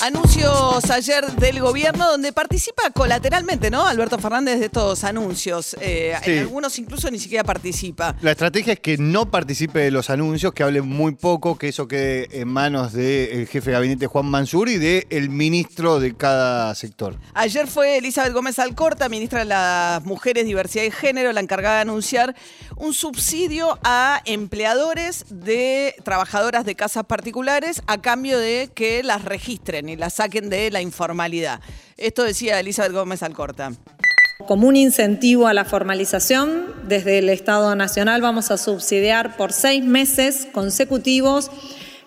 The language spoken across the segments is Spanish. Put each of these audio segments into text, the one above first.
Anuncios ayer del gobierno donde participa colateralmente, ¿no? Alberto Fernández de estos anuncios. Eh, Sí. En algunos incluso ni siquiera participa. La estrategia es que no participe de los anuncios, que hable muy poco, que eso quede en manos del jefe de gabinete Juan Mansur y del ministro de cada sector. Ayer fue Elizabeth Gómez Alcorta, ministra de las Mujeres, Diversidad y Género, la encargada de anunciar un subsidio a empleadores de trabajadoras de casas particulares a cambio de que las registren y las saquen de la informalidad. Esto decía Elizabeth Gómez Alcorta. Como un incentivo a la formalización, desde el Estado Nacional vamos a subsidiar por seis meses consecutivos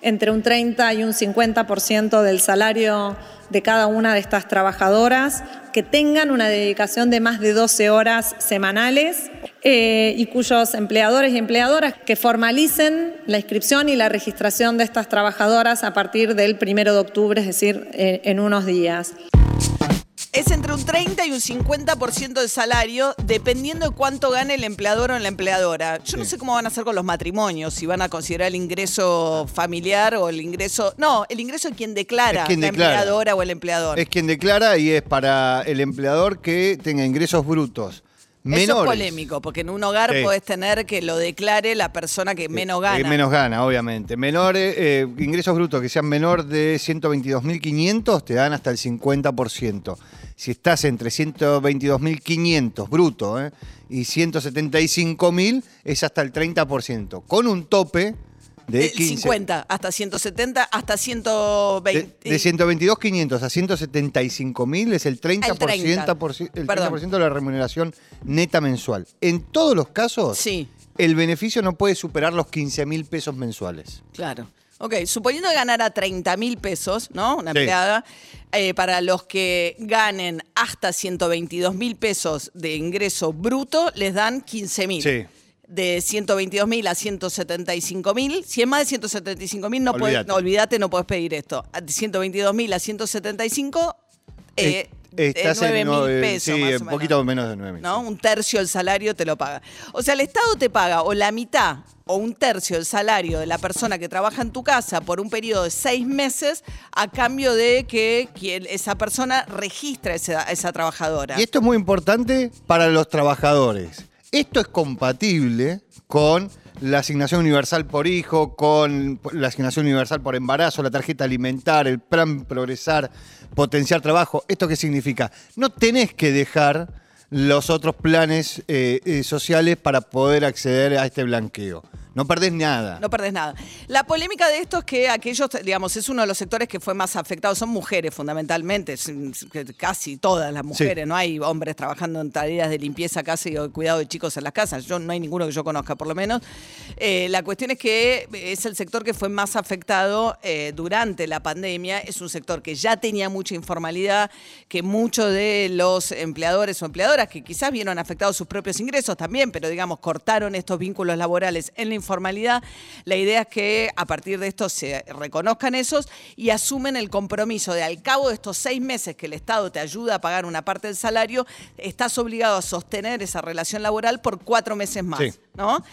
entre un 30 y un 50% del salario de cada una de estas trabajadoras que tengan una dedicación de más de 12 horas semanales eh, y cuyos empleadores y empleadoras que formalicen la inscripción y la registración de estas trabajadoras a partir del primero de octubre, es decir, eh, en unos días. Es entre un 30 y un 50% del salario, dependiendo de cuánto gane el empleador o la empleadora. Yo no sé cómo van a hacer con los matrimonios, si van a considerar el ingreso familiar o el ingreso. No, el ingreso de quien declara, Es quien la declara. empleadora o el empleador. Es quien declara y es para el empleador que tenga ingresos brutos menores. Eso es polémico, porque en un hogar Sí. podés tener que lo declare la persona que menos Eh, gana. menos gana, obviamente. Menores, eh, ingresos brutos que sean menor de 122.500 te dan hasta el 50%. Si estás entre 122.500 bruto eh, y 175.000 es hasta el 30%, con un tope de El 15. 50, hasta 170, hasta De, 120. de 122.500 a 175.000 es el 30%, El 30. por el Perdón. 30% de la remuneración neta mensual. En todos los casos, Sí. el beneficio no puede superar los 15.000 pesos mensuales. Claro. Ok, suponiendo que ganara 30 mil pesos, ¿no? Una Sí. empleada, eh, para los que ganen hasta 122 mil pesos de ingreso bruto, les dan 15 mil. Sí. De 122 mil a 175 mil. Si es más de 175 mil, no podés- Olvídate. no, olvídate, no puedes pedir esto. De 122 mil a 175, eh, estás en 9 mil pesos. Sí, más un poquito menos de 9 mil. ¿no? Un tercio del salario te lo paga. O sea, el Estado te paga o la mitad o un tercio del salario de la persona que trabaja en tu casa por un periodo de seis meses a cambio de que quien- esa persona registre a esa, a esa trabajadora. Y esto es muy importante para los trabajadores. Esto es compatible con la asignación universal por hijo, con la asignación universal por embarazo, la tarjeta alimentar, el plan progresar, potenciar trabajo. ¿Esto qué significa? No tenés que dejar los otros planes eh, eh, sociales para poder acceder a este blanqueo. No perdés nada. No perdés nada. La polémica de esto es que aquellos, digamos, es uno de los sectores que fue más afectado, son mujeres fundamentalmente, casi todas las mujeres, no hay hombres trabajando en tareas de limpieza casi o de cuidado de chicos en las casas, yo no hay ninguno que yo conozca por lo menos. Eh, la cuestión es que es el sector que fue más afectado eh, durante la pandemia, es un sector que ya tenía mucha informalidad, que muchos de los empleadores o empleadoras que quizás vieron afectados sus propios ingresos también, pero digamos cortaron estos vínculos laborales en la informalidad, la idea es que a partir de esto se reconozcan esos y asumen el compromiso de al cabo de estos seis meses que el Estado te ayuda a pagar una parte del salario, estás obligado a sostener esa relación laboral por cuatro meses más. Sí. ¿No?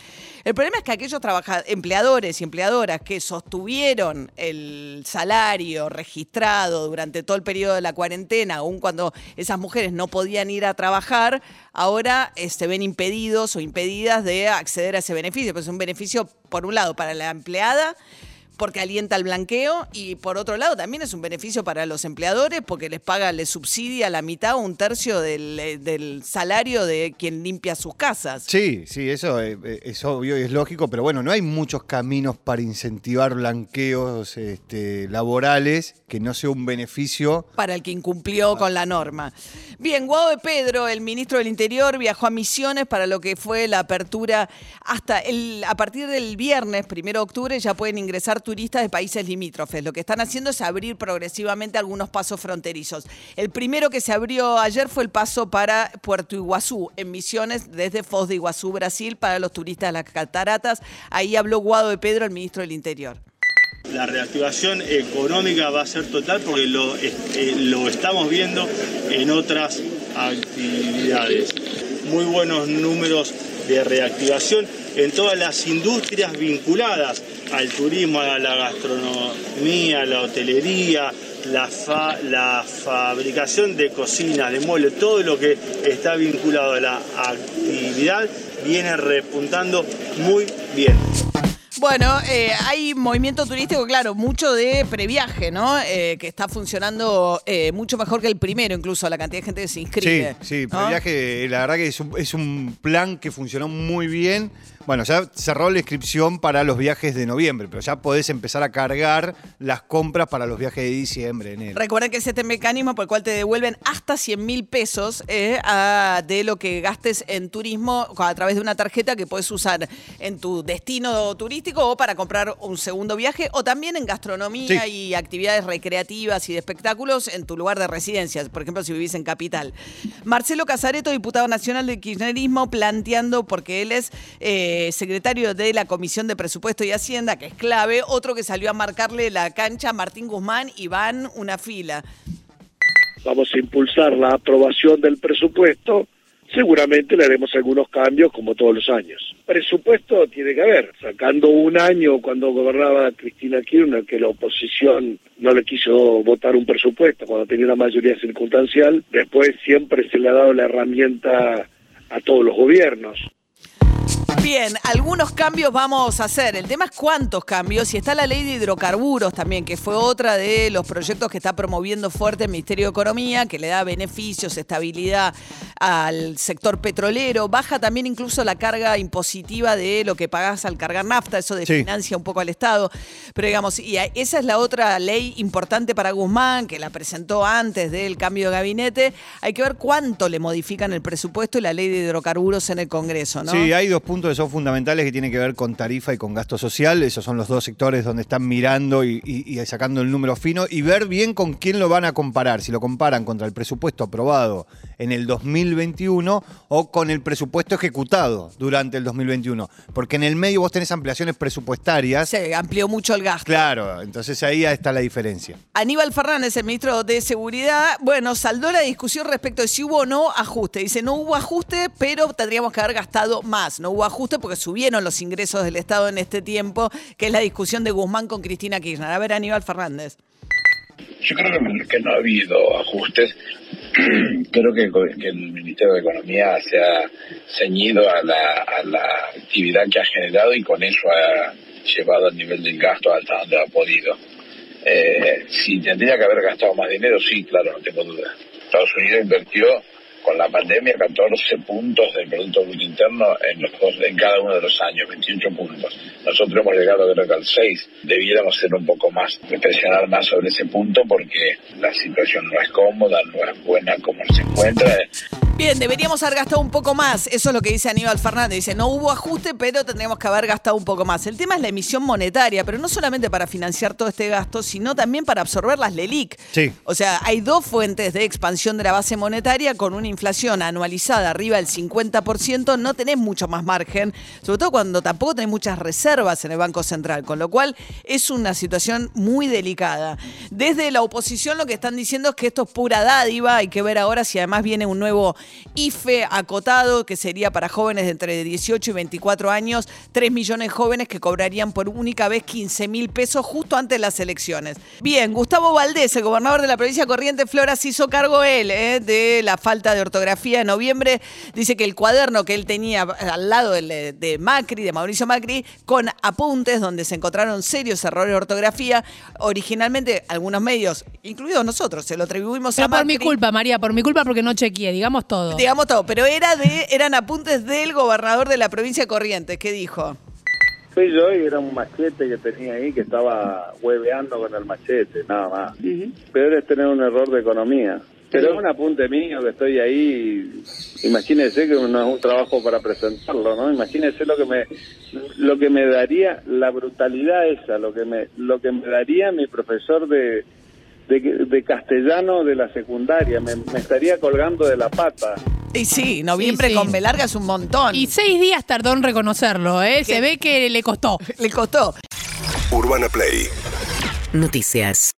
El problema es que aquellos empleadores y empleadoras que sostuvieron el salario registrado durante todo el periodo de la cuarentena, aun cuando esas mujeres no podían ir a trabajar, ahora se ven impedidos o impedidas de acceder a ese beneficio. Pues es un beneficio, por un lado, para la empleada, porque alienta el blanqueo y por otro lado también es un beneficio para los empleadores porque les paga, les subsidia la mitad o un tercio del, eh, salario de quien limpia sus casas. Sí, sí, eso eh, eh, es obvio y es lógico, pero bueno, no hay muchos caminos para incentivar blanqueos este, laborales que no sea un beneficio. para el que incumplió con la norma. Bien, Guado de Pedro, el ministro del Interior, viajó a Misiones para lo que fue la apertura hasta el, a partir del viernes, primero de octubre, ya pueden ingresar turistas de países limítrofes. Lo que están haciendo es abrir progresivamente algunos pasos fronterizos. El primero que se abrió ayer fue el paso para Puerto Iguazú, en Misiones, desde Foz de Iguazú, Brasil, para los turistas de las cataratas. Ahí habló Guado de Pedro, el ministro del Interior. La reactivación económica va a ser total porque lo, eh, lo estamos viendo en otras actividades. Muy buenos números de reactivación en todas las industrias vinculadas al turismo, a la gastronomía, a la hotelería, la, la fabricación de cocinas, de muebles, todo lo que está vinculado a la actividad viene repuntando muy bien. Bueno, eh, hay movimiento turístico, claro, mucho de previaje, ¿no? Eh, que está funcionando eh, mucho mejor que el primero, incluso la cantidad de gente que se inscribe. Sí, sí, previaje, la verdad que es un, es un plan que funcionó muy bien. Bueno, ya cerró la inscripción para los viajes de noviembre, pero ya podés empezar a cargar las compras para los viajes de diciembre, enero. Recuerden que es este mecanismo por el cual te devuelven hasta 100 mil pesos eh, a- de lo que gastes en turismo a través de una tarjeta que puedes usar en tu destino turístico o para comprar un segundo viaje o también en gastronomía Sí. y actividades recreativas y de espectáculos en tu lugar de residencia, por ejemplo, si vivís en Capital. Marcelo Casareto, diputado nacional del kirchnerismo, planteando, porque él es eh, secretario de la Comisión de Presupuesto y Hacienda, que es clave, otro que salió a marcarle la cancha a Martín Guzmán y van una fila. vamos a impulsar la aprobación del presupuesto, seguramente le haremos algunos cambios como todos los años. Presupuesto tiene que haber, sacando un año cuando gobernaba Cristina Kirchner que la oposición no le quiso votar un presupuesto cuando tenía una mayoría circunstancial, después siempre se le ha dado la herramienta a todos los gobiernos. Bien, algunos cambios vamos a hacer. El tema es cuántos cambios. Y está la ley de hidrocarburos también, que fue otra de los proyectos que está promoviendo fuerte el Ministerio de Economía, que le da beneficios, estabilidad al sector petrolero. Baja también incluso la carga impositiva de lo que pagás al cargar nafta. Eso desfinancia un poco al Estado. Pero digamos, y esa es la otra ley importante para Guzmán, que la presentó antes del cambio de gabinete. Hay que ver cuánto le modifican el presupuesto y la ley de hidrocarburos en el Congreso, ¿no? Sí, hay dos puntos que son fundamentales que tienen que ver con tarifa y con gasto social. Esos son los dos sectores donde están mirando y, y- y sacando el número fino y ver bien con quién lo van a comparar. Si lo comparan contra el presupuesto aprobado en el 2021 o con el presupuesto ejecutado durante el 2021. Porque en el medio vos tenés ampliaciones presupuestarias. Se amplió mucho el gasto. Claro, entonces ahí está la diferencia. Aníbal Fernández, el ministro de Seguridad, bueno, saldó la discusión respecto de si hubo o no ajuste. Dice, no hubo ajuste, pero tendríamos que haber gastado más. No hubo ajuste porque subieron los ingresos del Estado en este tiempo, que es la discusión de Guzmán con Cristina Kirchner. A ver, Aníbal Fernández. Yo creo que, no ha habido ajustes. creo que, el Ministerio de Economía se ha ceñido a la, a la actividad que ha generado y con eso ha llevado el nivel del gasto hasta donde ha podido. Eh, si tendría que haber gastado más dinero, sí, claro, no tengo duda. Estados Unidos invirtió con la pandemia 14 puntos del Producto Bruto Interno en, los en cada uno de los años, 28 puntos. Nosotros hemos llegado creo que al 6. Debiéramos ser un poco más, presionar más sobre ese punto porque la situación no es cómoda, no es buena como se encuentra. Bien, deberíamos haber gastado un poco más. Eso es lo que dice Aníbal Fernández. Dice, no hubo ajuste, pero tendríamos que haber gastado un poco más. El tema es la emisión monetaria, pero no solamente para financiar todo este gasto, sino también para absorber las LELIC. Sí. O sea, hay dos fuentes de expansión de la base monetaria con una inflación anualizada arriba del 50%. No tenés mucho más margen, sobre todo cuando tampoco tenés muchas reservas en el Banco Central, con lo cual es una situación muy delicada. Desde la oposición lo que están diciendo es que esto es pura dádiva. Hay que ver ahora si además viene un nuevo IFE acotado, que sería para jóvenes de entre 18 y 24 años, 3 millones de jóvenes que cobrarían por única vez 15 mil pesos justo antes de las elecciones. Bien, Gustavo Valdés, el gobernador de la provincia de Corrientes, Flora, se hizo cargo él eh, de la falta de ortografía en noviembre. Dice que el cuaderno que él tenía al lado de, de Macri, de Mauricio Macri, con apuntes donde se encontraron serios errores de ortografía, originalmente algunos medios, incluidos nosotros, se lo atribuimos Pero a Macri. por mi culpa, María, por mi culpa porque no chequeé, digamos todo. Digamos todo, pero era de, eran apuntes del gobernador de la provincia de Corrientes. ¿Qué dijo? Fui yo y era un machete que tenía ahí que estaba hueveando con el machete, nada más. Peor es tener un error de economía. Pero es un apunte mío que estoy ahí. Imagínese que no es un trabajo para presentarlo, ¿no? Imagínese lo que me lo que me daría la brutalidad esa, lo que me lo que me daría mi profesor de de, de castellano de la secundaria, me, me estaría colgando de la pata. Y sí, noviembre Sí, sí. con B larga es un montón. Y seis días tardó en reconocerlo, ¿eh? Se ve que le costó. Le costó. Urbana Play Noticias.